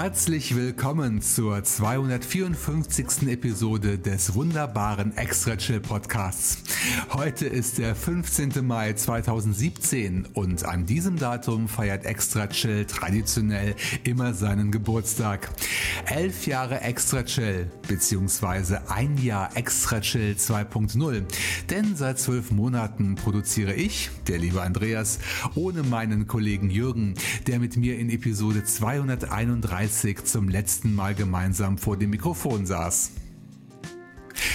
herzlich willkommen zur 254. Episode des wunderbaren Extra Chill Podcasts. Heute ist der 15. Mai 2017 und an diesem Datum feiert Extra Chill traditionell immer seinen Geburtstag. Elf Jahre Extra Chill beziehungsweise ein Jahr Extra Chill 2.0. Denn seit zwölf Monaten produziere ich, der liebe Andreas, ohne meinen Kollegen Jürgen, der mit mir in Episode Episode 231 zum letzten Mal gemeinsam vor dem Mikrofon saß.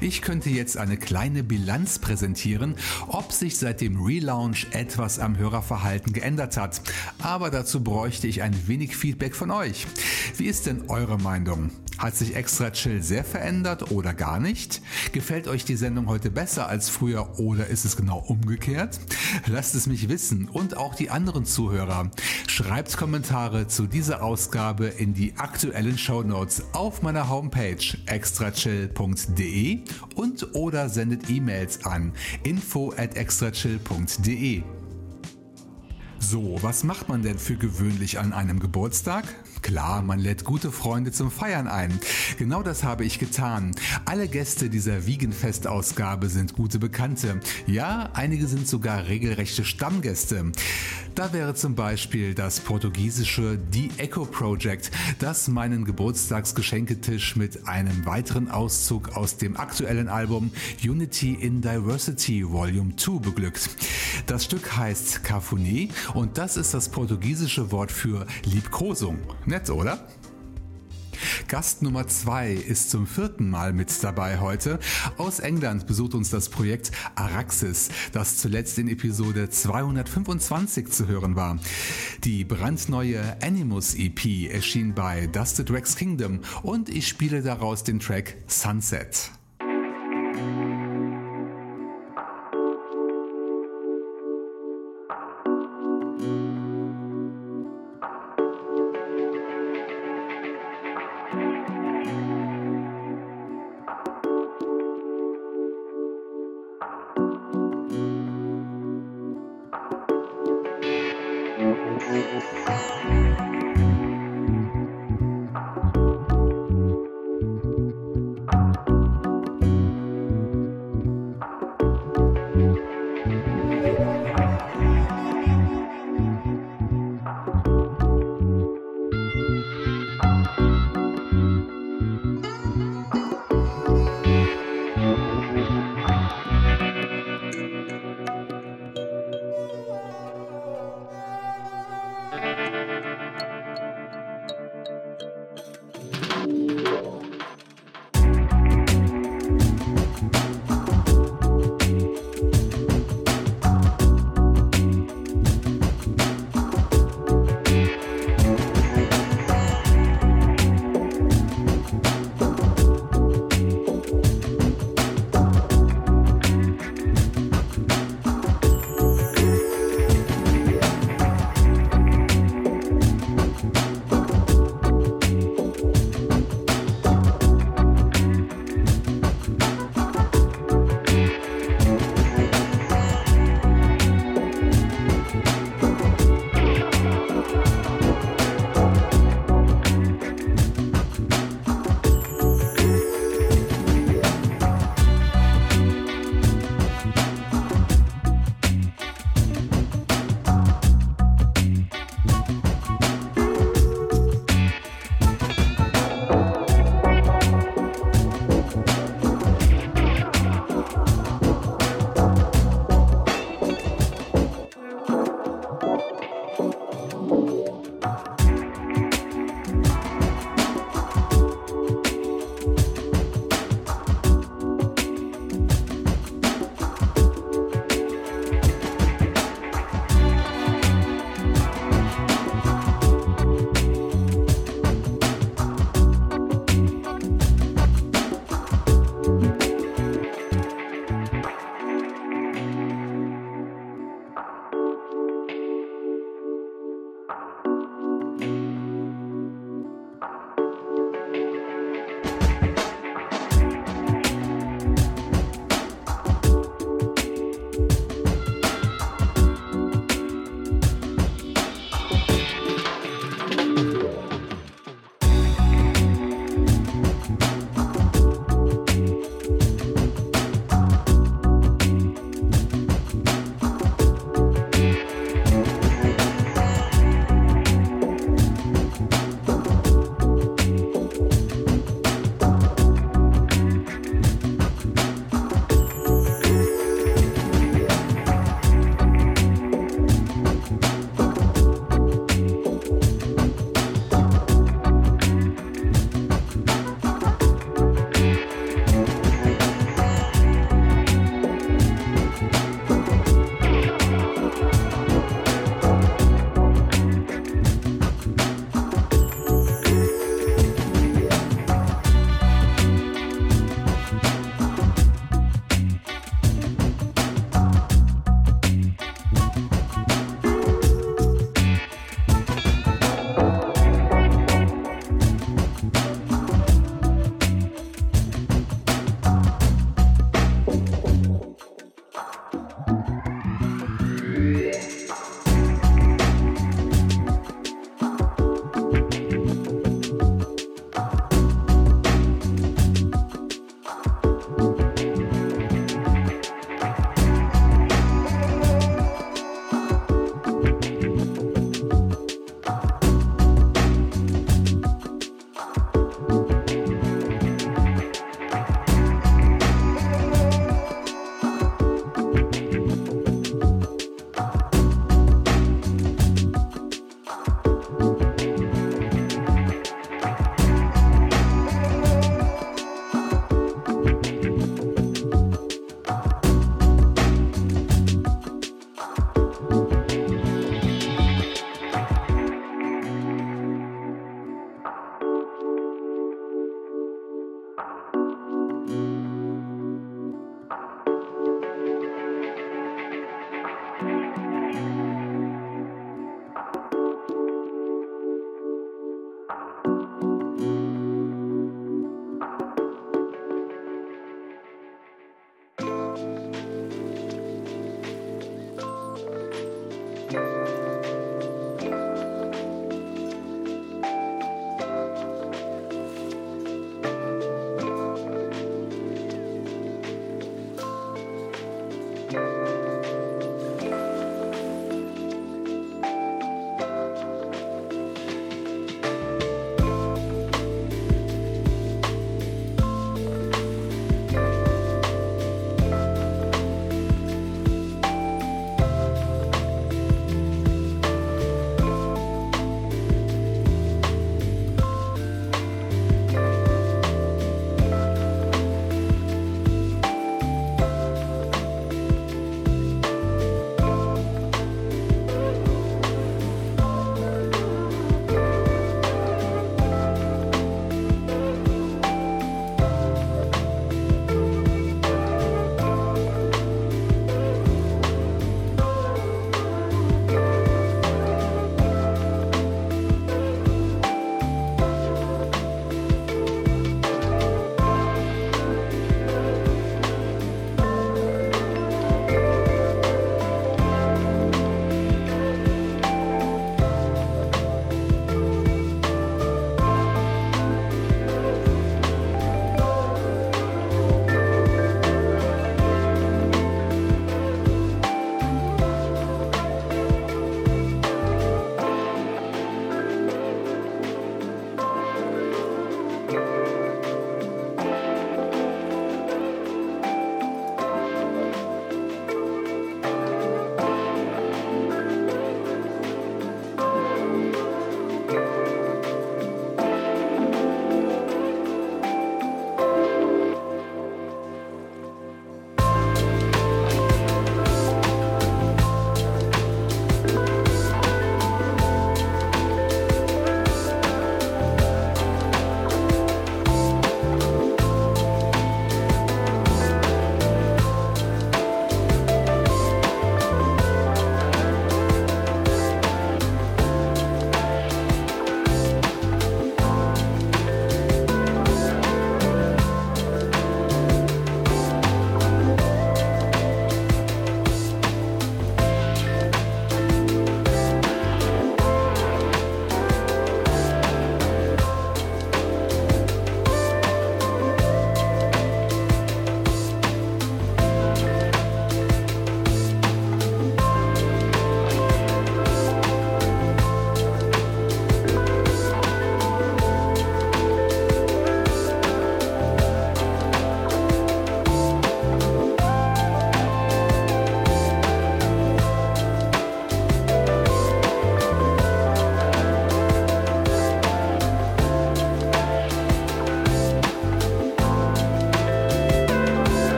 Ich könnte jetzt eine kleine Bilanz präsentieren, ob sich seit dem Relaunch etwas am Hörerverhalten geändert hat. Aber dazu bräuchte ich ein wenig Feedback von euch. Wie ist denn eure Meinung? Hat sich Extra Chill sehr verändert oder gar nicht? Gefällt euch die Sendung heute besser als früher oder ist es genau umgekehrt? Lasst es mich wissen und auch die anderen Zuhörer. Schreibt Kommentare zu dieser Ausgabe in die aktuellen Show Notes auf meiner Homepage extrachill.de und oder sendet E-Mails an info at extrachill.de. So, was macht man denn für gewöhnlich an einem Geburtstag? Klar, man lädt gute Freunde zum Feiern ein. Genau das habe ich getan. Alle Gäste dieser Wiegenfest-Ausgabe sind gute Bekannte. Ja, einige sind sogar regelrechte Stammgäste. Da wäre zum Beispiel das portugiesische The Echo Project, das meinen Geburtstagsgeschenketisch mit einem weiteren Auszug aus dem aktuellen Album Unity in Diversity Volume 2 beglückt. Das Stück heißt Cafuné und das ist das portugiesische Wort für Liebkosung. Nett, oder? Gast Nummer 2 ist zum vierten Mal mit dabei heute. Aus England besucht uns das Projekt Araxis, das zuletzt in Episode 225 zu hören war. Die brandneue Animus EP erschien bei Dusted Rex Kingdom und ich spiele daraus den Track Sunset.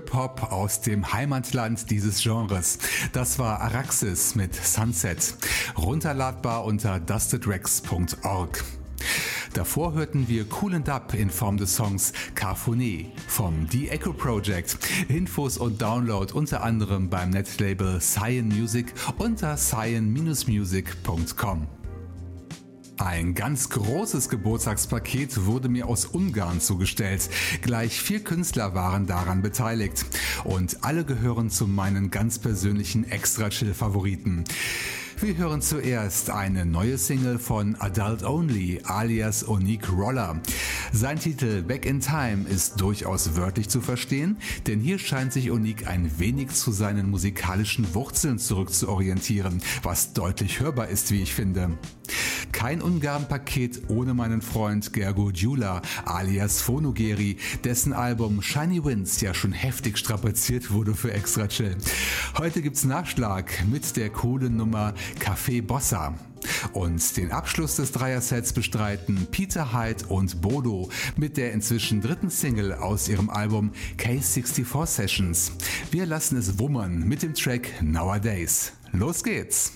Trip-Hop aus dem Heimatland dieses Genres. Das war Araxis mit Sunset, runterladbar unter dustedrex.org. Davor hörten wir Cool and Up in Form des Songs Carphoné vom The Echo Project. Infos und Download unter anderem beim Netlabel Cyan Music unter cyan-music.com. Ein ganz großes Geburtstagspaket wurde mir aus Ungarn zugestellt. Gleich vier Künstler waren daran beteiligt. Und alle gehören zu meinen ganz persönlichen Extra-Chill-Favoriten. Wir hören zuerst eine neue Single von Adult Only alias Onik Roller. Sein Titel Back in Time ist durchaus wörtlich zu verstehen, denn hier scheint sich Onik ein wenig zu seinen musikalischen Wurzeln zurückzuorientieren, was deutlich hörbar ist, wie ich finde. Kein Ungarn-Paket ohne meinen Freund Gergo Djula alias Phonogeri, dessen Album Shiny Winds ja schon heftig strapaziert wurde für Extra Chill. Heute gibt's Nachschlag mit der coolen Nummer Café Bossa. Und den Abschluss des Dreier-Sets bestreiten Peter Hyde und Bodo mit der inzwischen dritten Single aus ihrem Album K64 Sessions. Wir lassen es wummern mit dem Track Nowadays. Los geht's!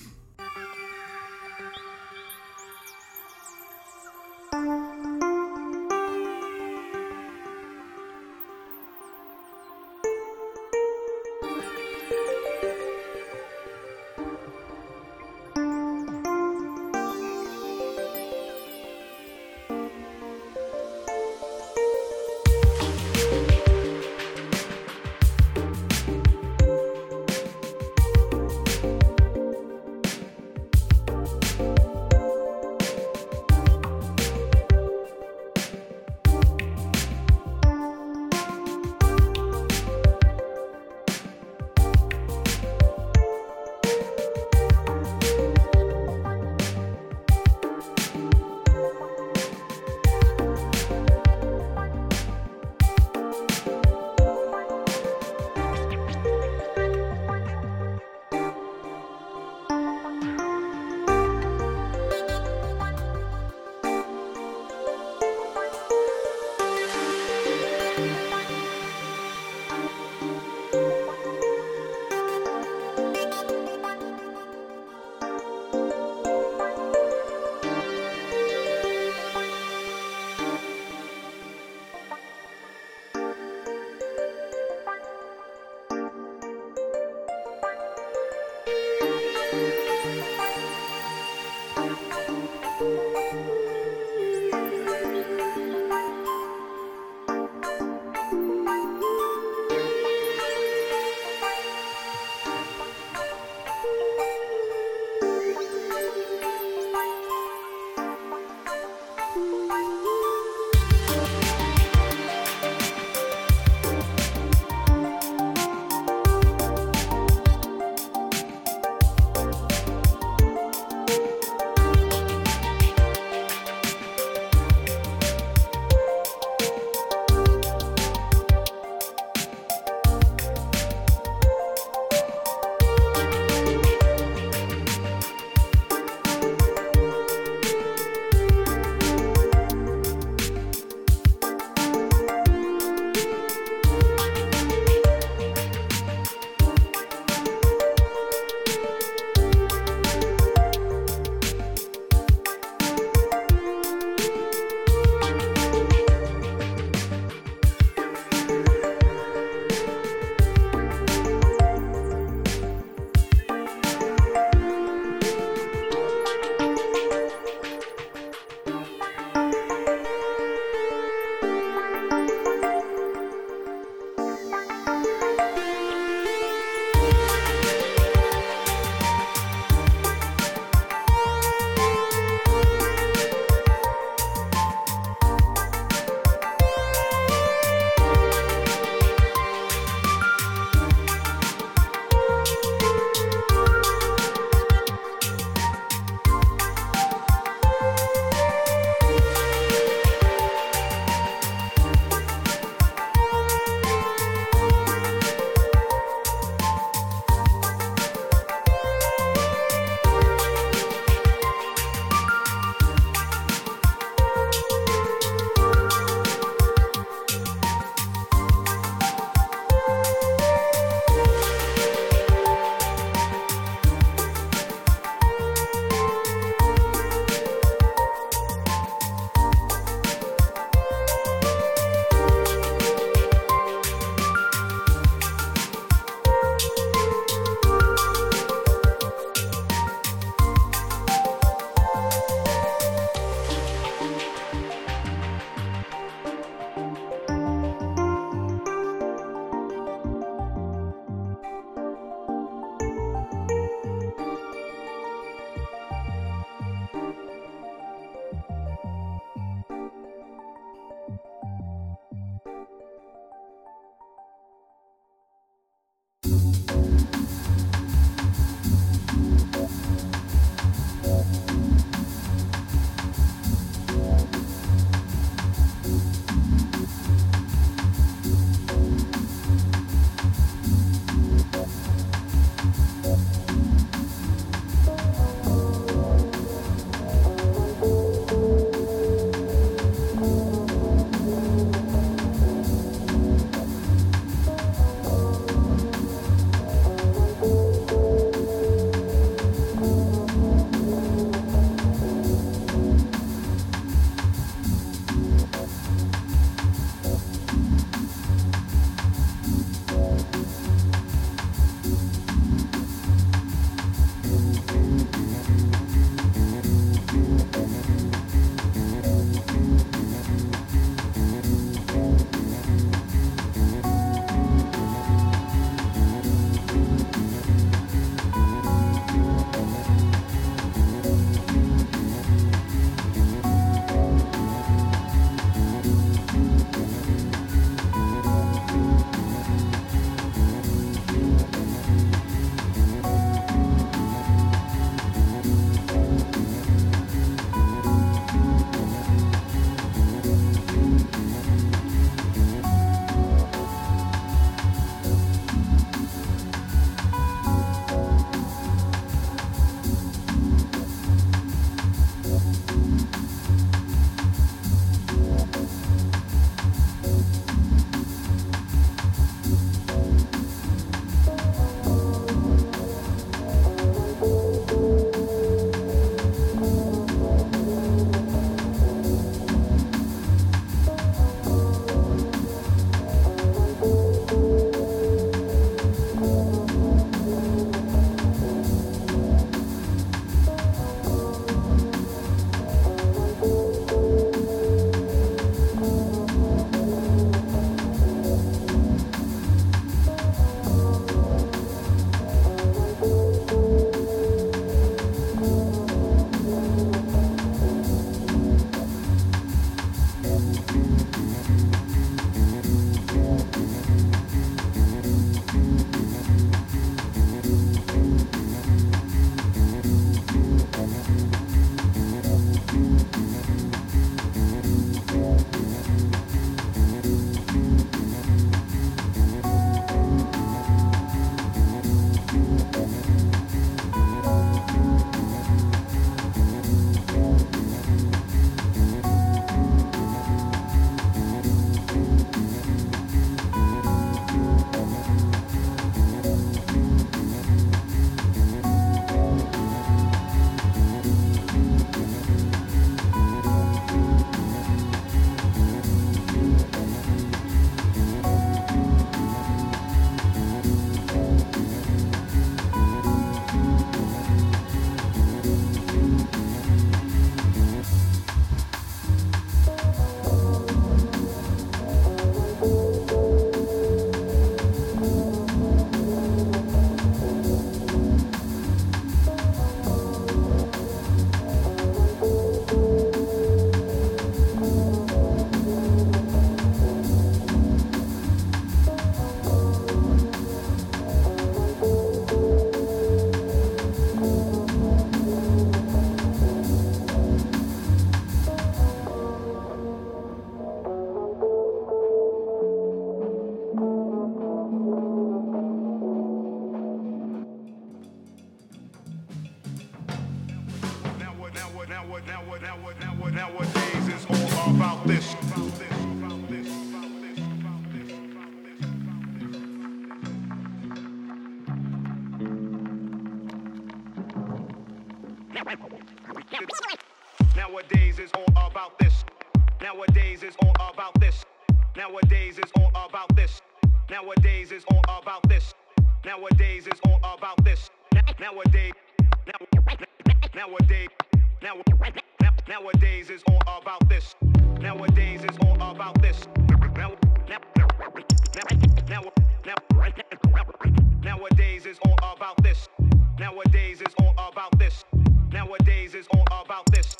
about this. Nowadays is all about this.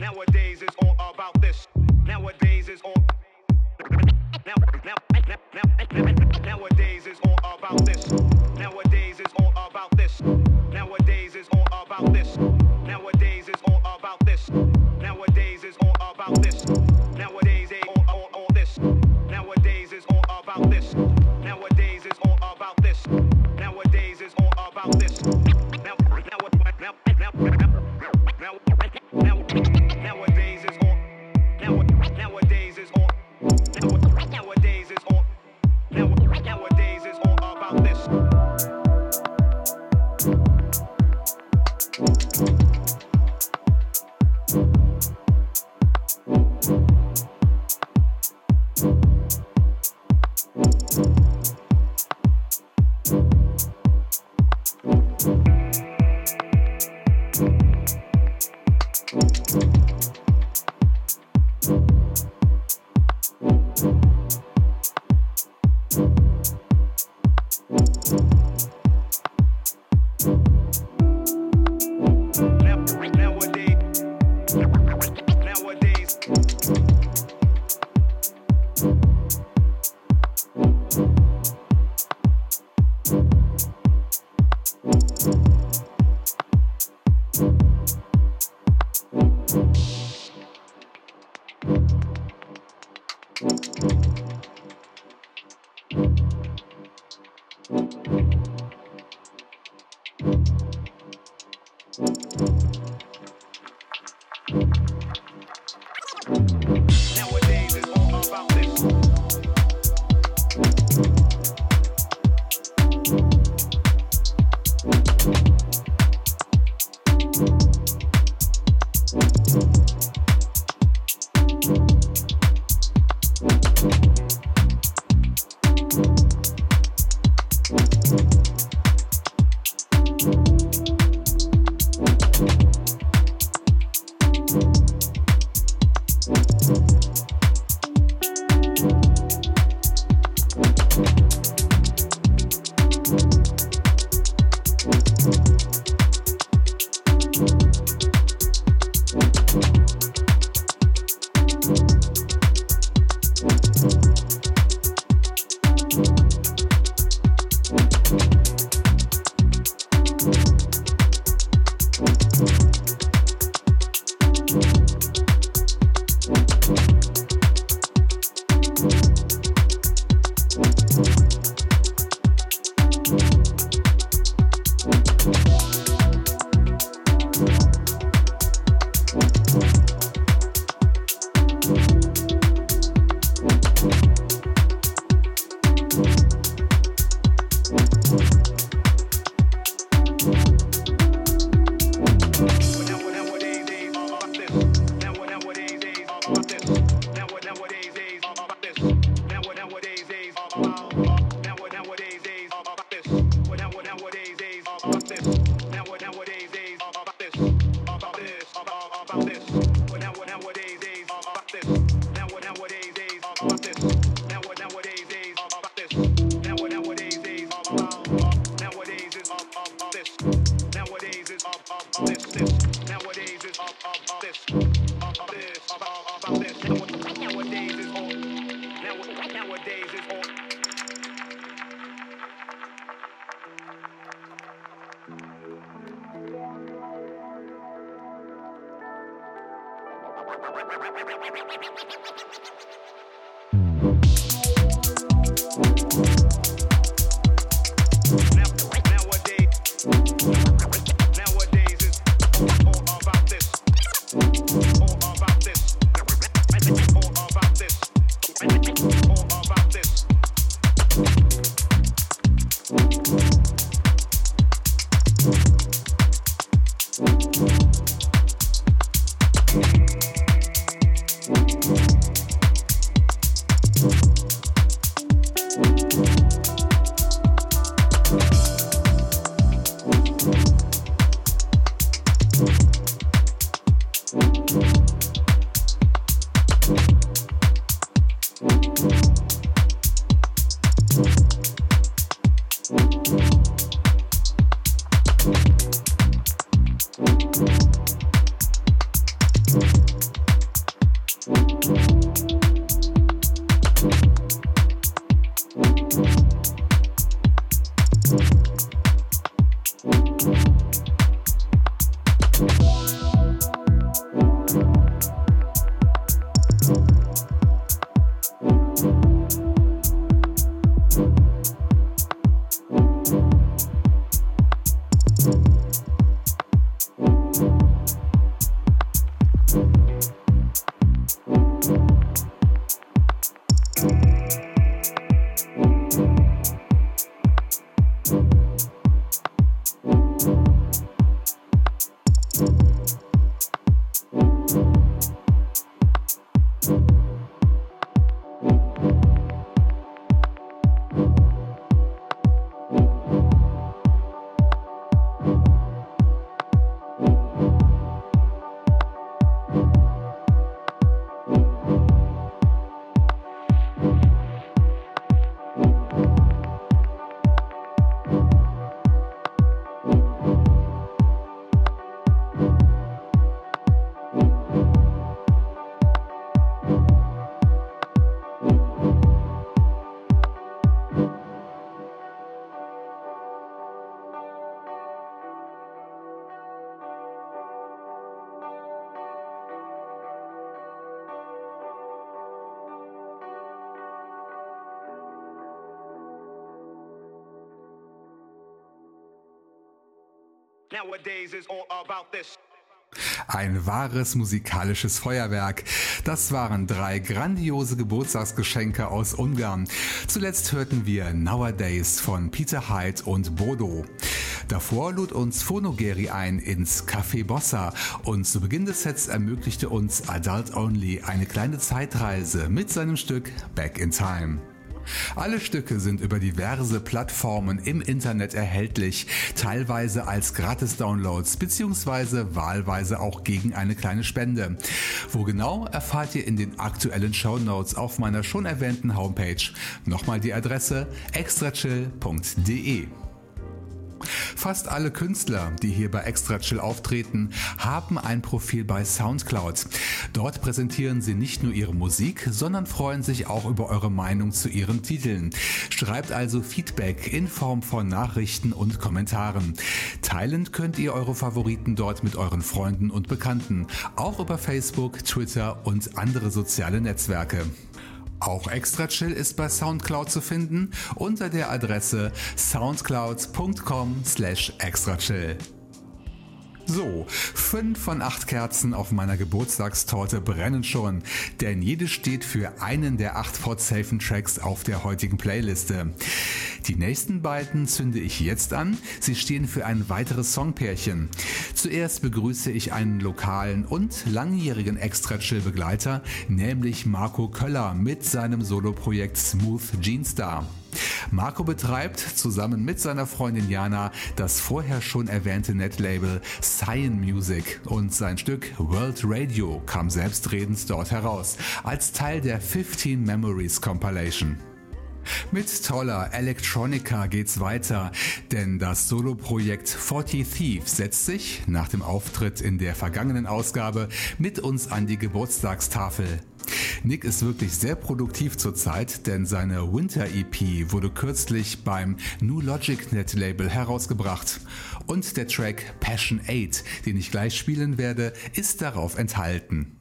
Nowadays is all about this. Nowadays is all. Now, now, now, now, nowadays is all about this. Nowadays is all about this. Nowadays is all about this. Nowadays is all about this. Nowadays is all about this. Bobby, Bobby, Bobby. Ein wahres musikalisches Feuerwerk. Das waren drei grandiose Geburtstagsgeschenke aus Ungarn. Zuletzt hörten wir Nowadays von Peter Hyde und Bodo. Davor lud uns Phonogeri ein ins Café Bossa und zu Beginn des Sets ermöglichte uns Adult Only eine kleine Zeitreise mit seinem Stück Back in Time. Alle Stücke sind über diverse Plattformen im Internet erhältlich, teilweise als Gratis-Downloads bzw. wahlweise auch gegen eine kleine Spende. Wo genau erfahrt ihr in den aktuellen Show Notes auf meiner schon erwähnten Homepage. Nochmal die Adresse extrachill.de. Fast alle Künstler, die hier bei Extra Chill auftreten, haben ein Profil bei Soundcloud. Dort präsentieren sie nicht nur ihre Musik, sondern freuen sich auch über eure Meinung zu ihren Titeln. Schreibt also Feedback in Form von Nachrichten und Kommentaren. Teilen könnt ihr eure Favoriten dort mit euren Freunden und Bekannten, auch über Facebook, Twitter und andere soziale Netzwerke. Auch Extra Chill ist bei Soundcloud zu finden unter der Adresse soundcloud.com slash extrachill. So, fünf von acht Kerzen auf meiner Geburtstagstorte brennen schon, denn jede steht für einen der acht fortsafen Tracks auf der heutigen Playliste. Die nächsten beiden zünde ich jetzt an. Sie stehen für ein weiteres Songpärchen. Zuerst begrüße ich einen lokalen und langjährigen Extra-Chill-Begleiter, nämlich Marco Köller mit seinem Soloprojekt Smooth Jeanstar. Marco betreibt zusammen mit seiner Freundin Jana das vorher schon erwähnte Netlabel Cyan Music und sein Stück World Radio kam selbstredend dort heraus als Teil der 15 Memories Compilation. Mit toller Electronica geht's weiter, denn das Soloprojekt 40 Thieves setzt sich nach dem Auftritt in der vergangenen Ausgabe mit uns an die Geburtstagstafel. Nick ist wirklich sehr produktiv zurzeit, denn seine Winter EP wurde kürzlich beim New Logic Net Label herausgebracht. Und der Track Passion 8, den ich gleich spielen werde, ist darauf enthalten.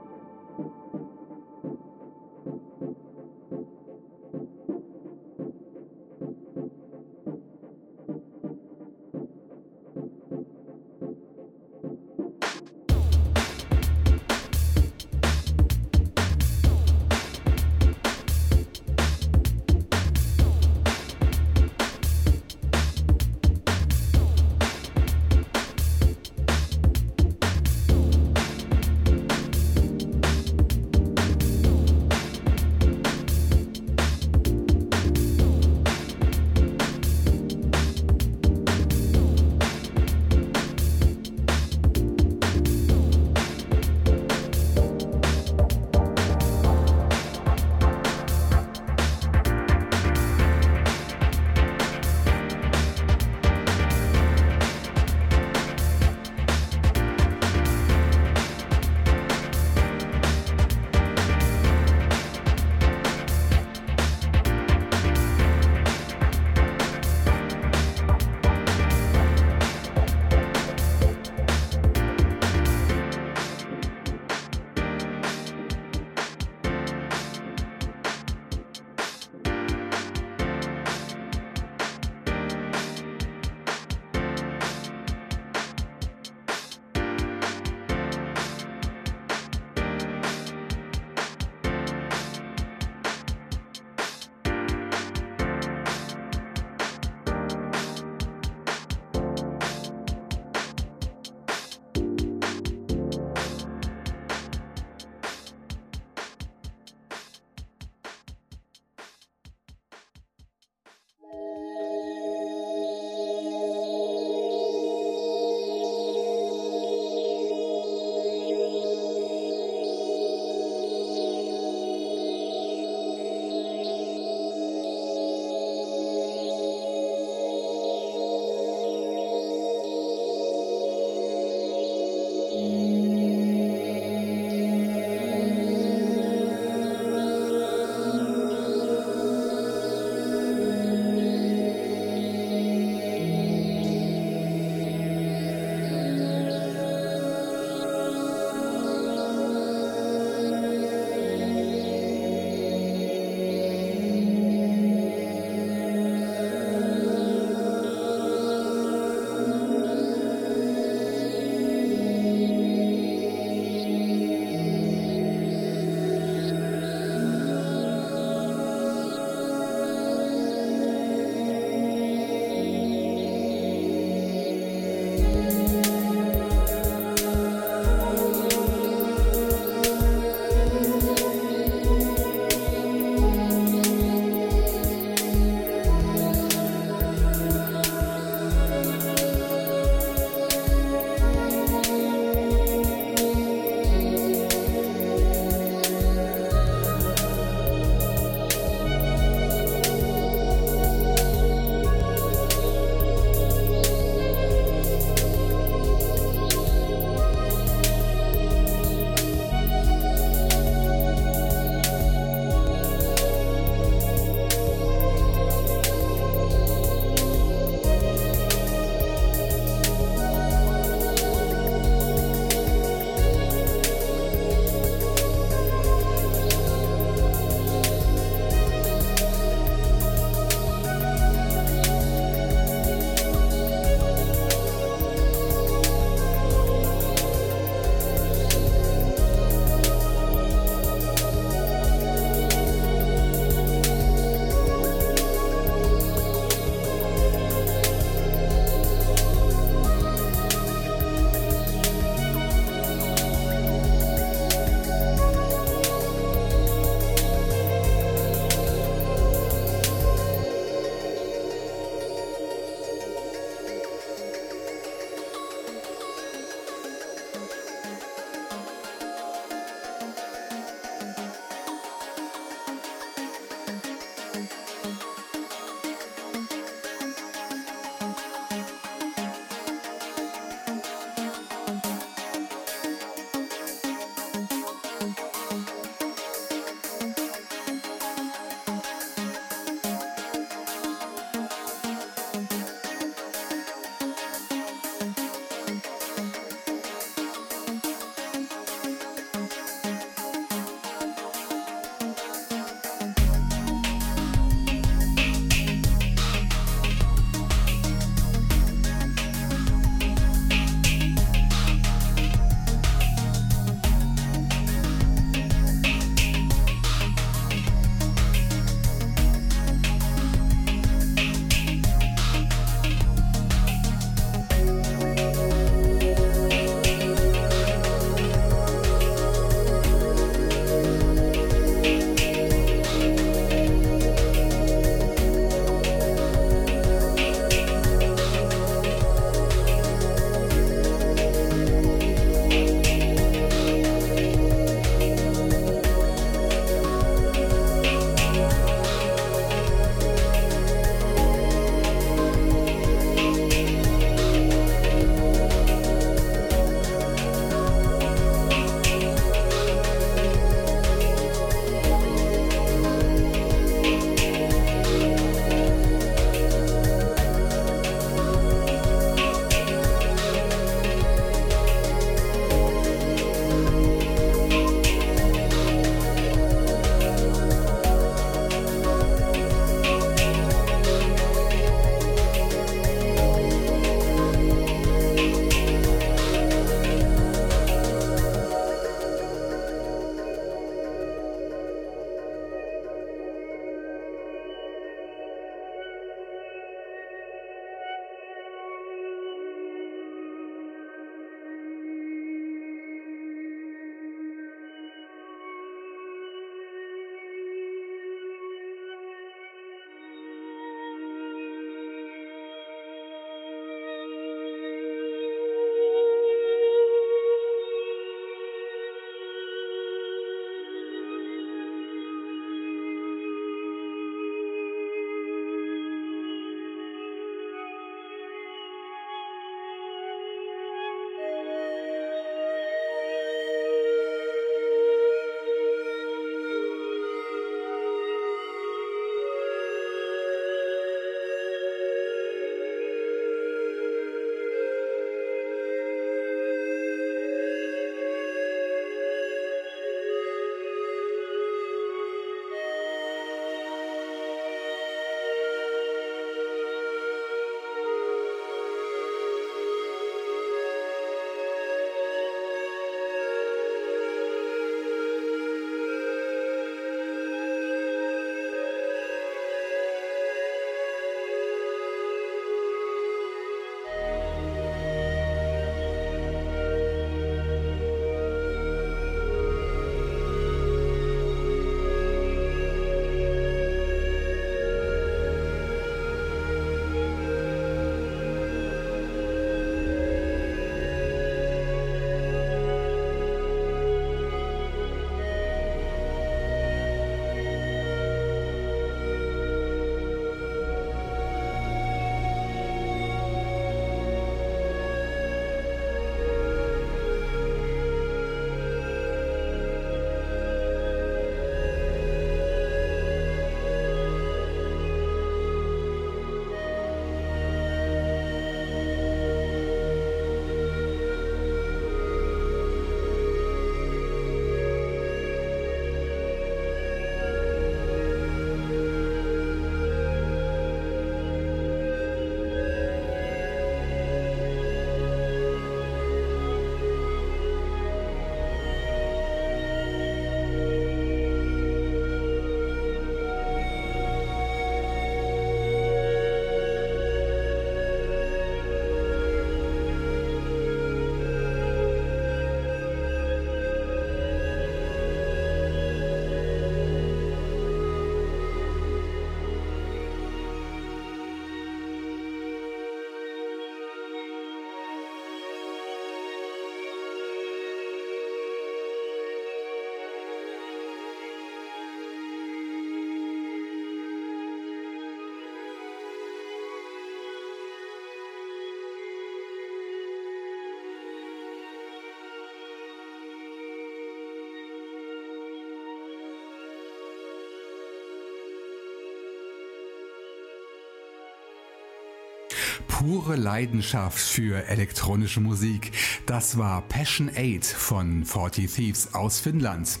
Pure Leidenschaft für elektronische Musik. Das war Passion 8 von 40 Thieves aus Finnland.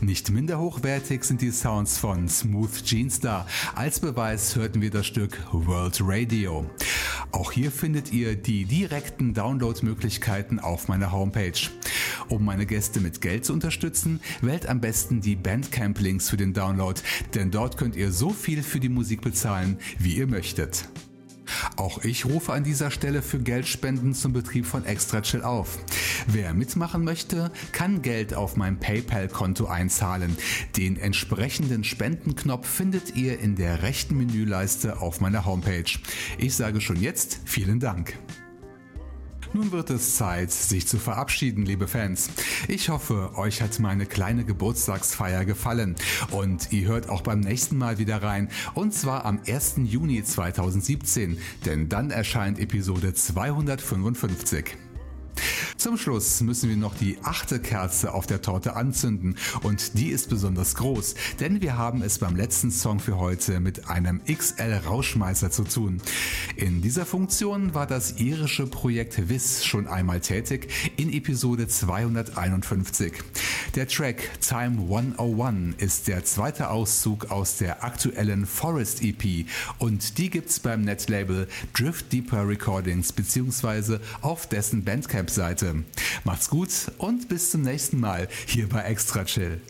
Nicht minder hochwertig sind die Sounds von Smooth Jeanstar. Als Beweis hörten wir das Stück World Radio. Auch hier findet ihr die direkten Downloadmöglichkeiten auf meiner Homepage. Um meine Gäste mit Geld zu unterstützen, wählt am besten die Bandcamp-Links für den Download, denn dort könnt ihr so viel für die Musik bezahlen, wie ihr möchtet. Auch ich rufe an dieser Stelle für Geldspenden zum Betrieb von Extra Chill auf. Wer mitmachen möchte, kann Geld auf mein PayPal-Konto einzahlen. Den entsprechenden Spendenknopf findet ihr in der rechten Menüleiste auf meiner Homepage. Ich sage schon jetzt vielen Dank. Nun wird es Zeit, sich zu verabschieden, liebe Fans. Ich hoffe, euch hat meine kleine Geburtstagsfeier gefallen und ihr hört auch beim nächsten Mal wieder rein und zwar am 1. Juni 2017, denn dann erscheint Episode 255. Zum Schluss müssen wir noch die achte Kerze auf der Torte anzünden und die ist besonders groß, denn wir haben es beim letzten Song für heute mit einem XL Rauschmeißer zu tun. In dieser Funktion war das irische Projekt Wiss schon einmal tätig in Episode 251. Der Track Time 101 ist der zweite Auszug aus der aktuellen Forest EP und die gibt's beim Netlabel Drift Deeper Recordings bzw. auf dessen Bandcamp-Seite. Macht's gut und bis zum nächsten Mal hier bei Extra Chill.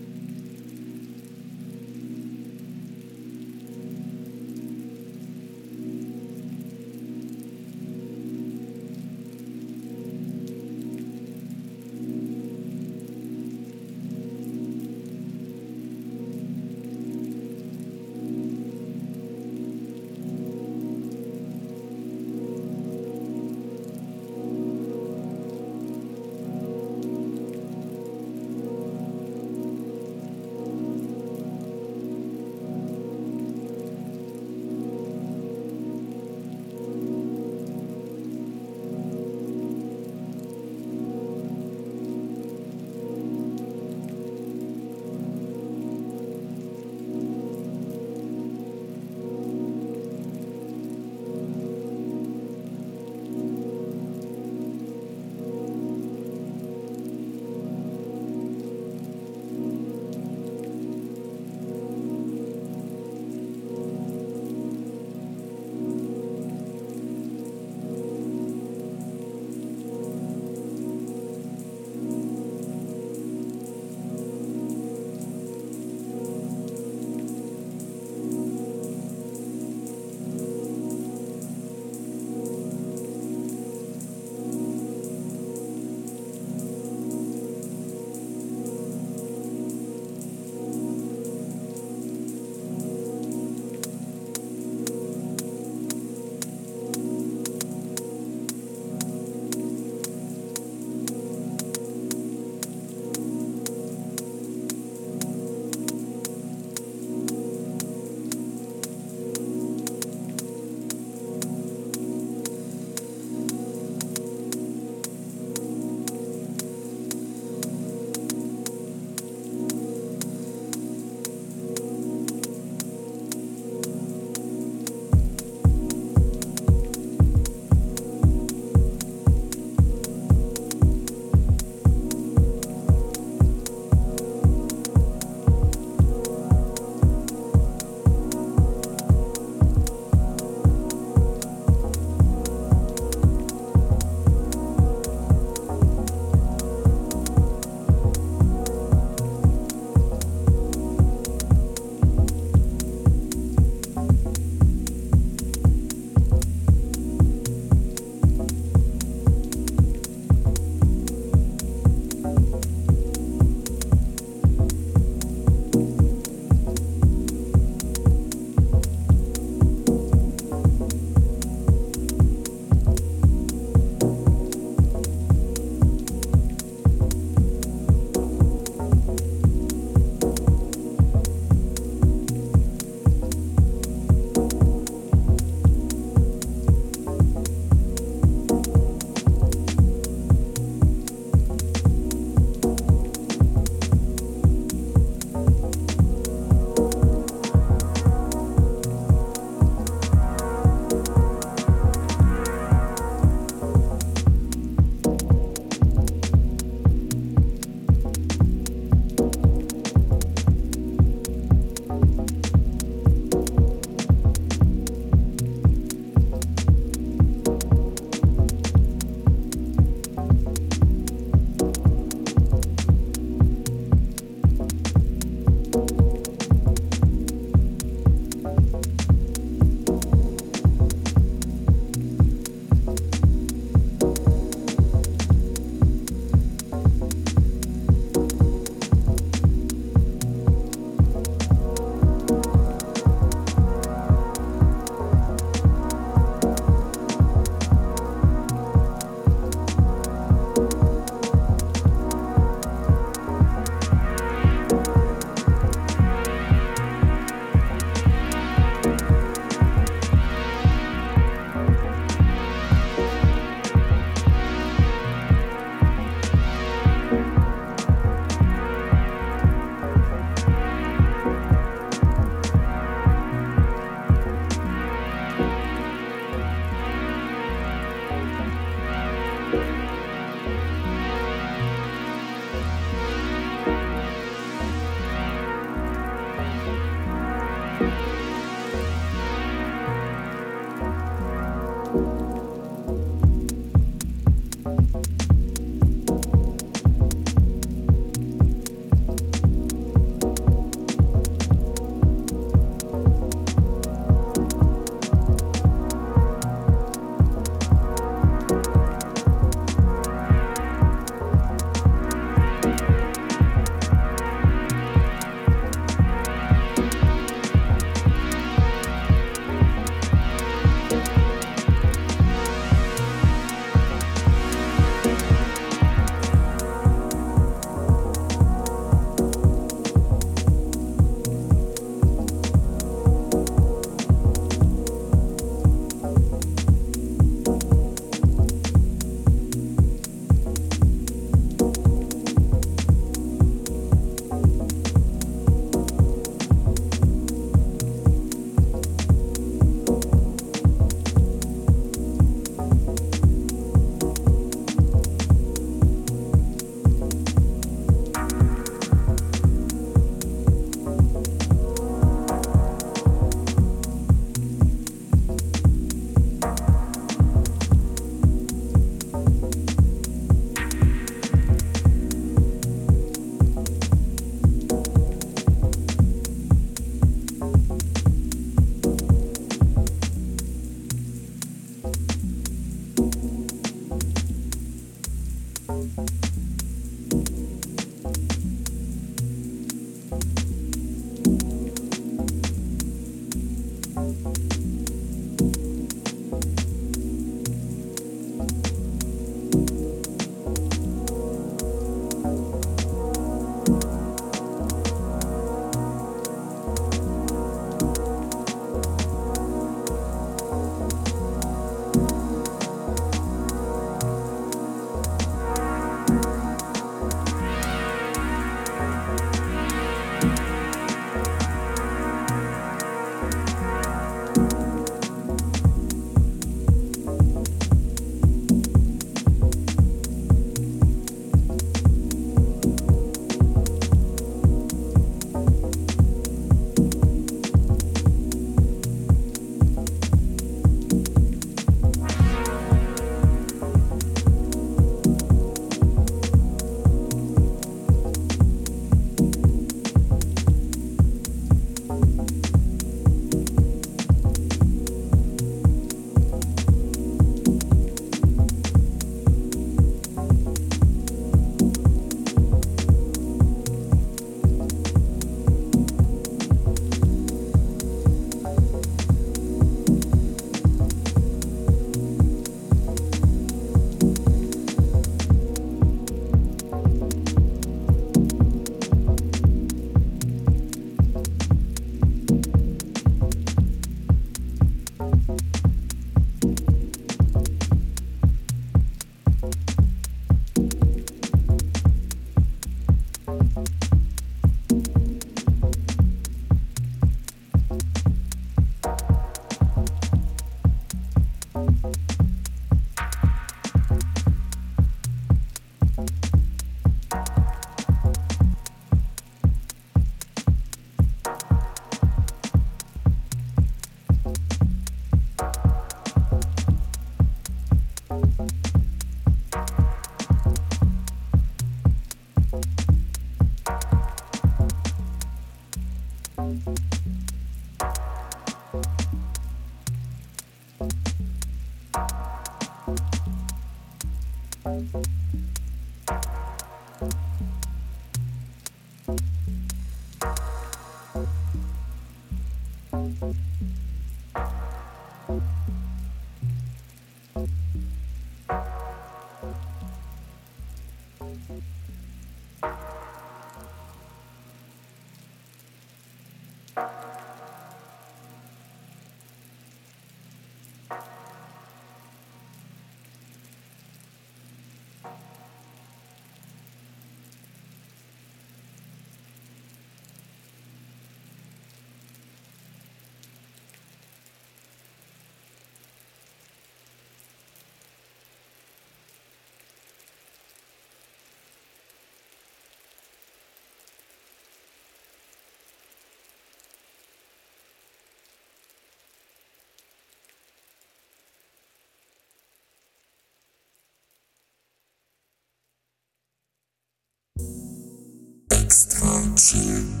Extra chill.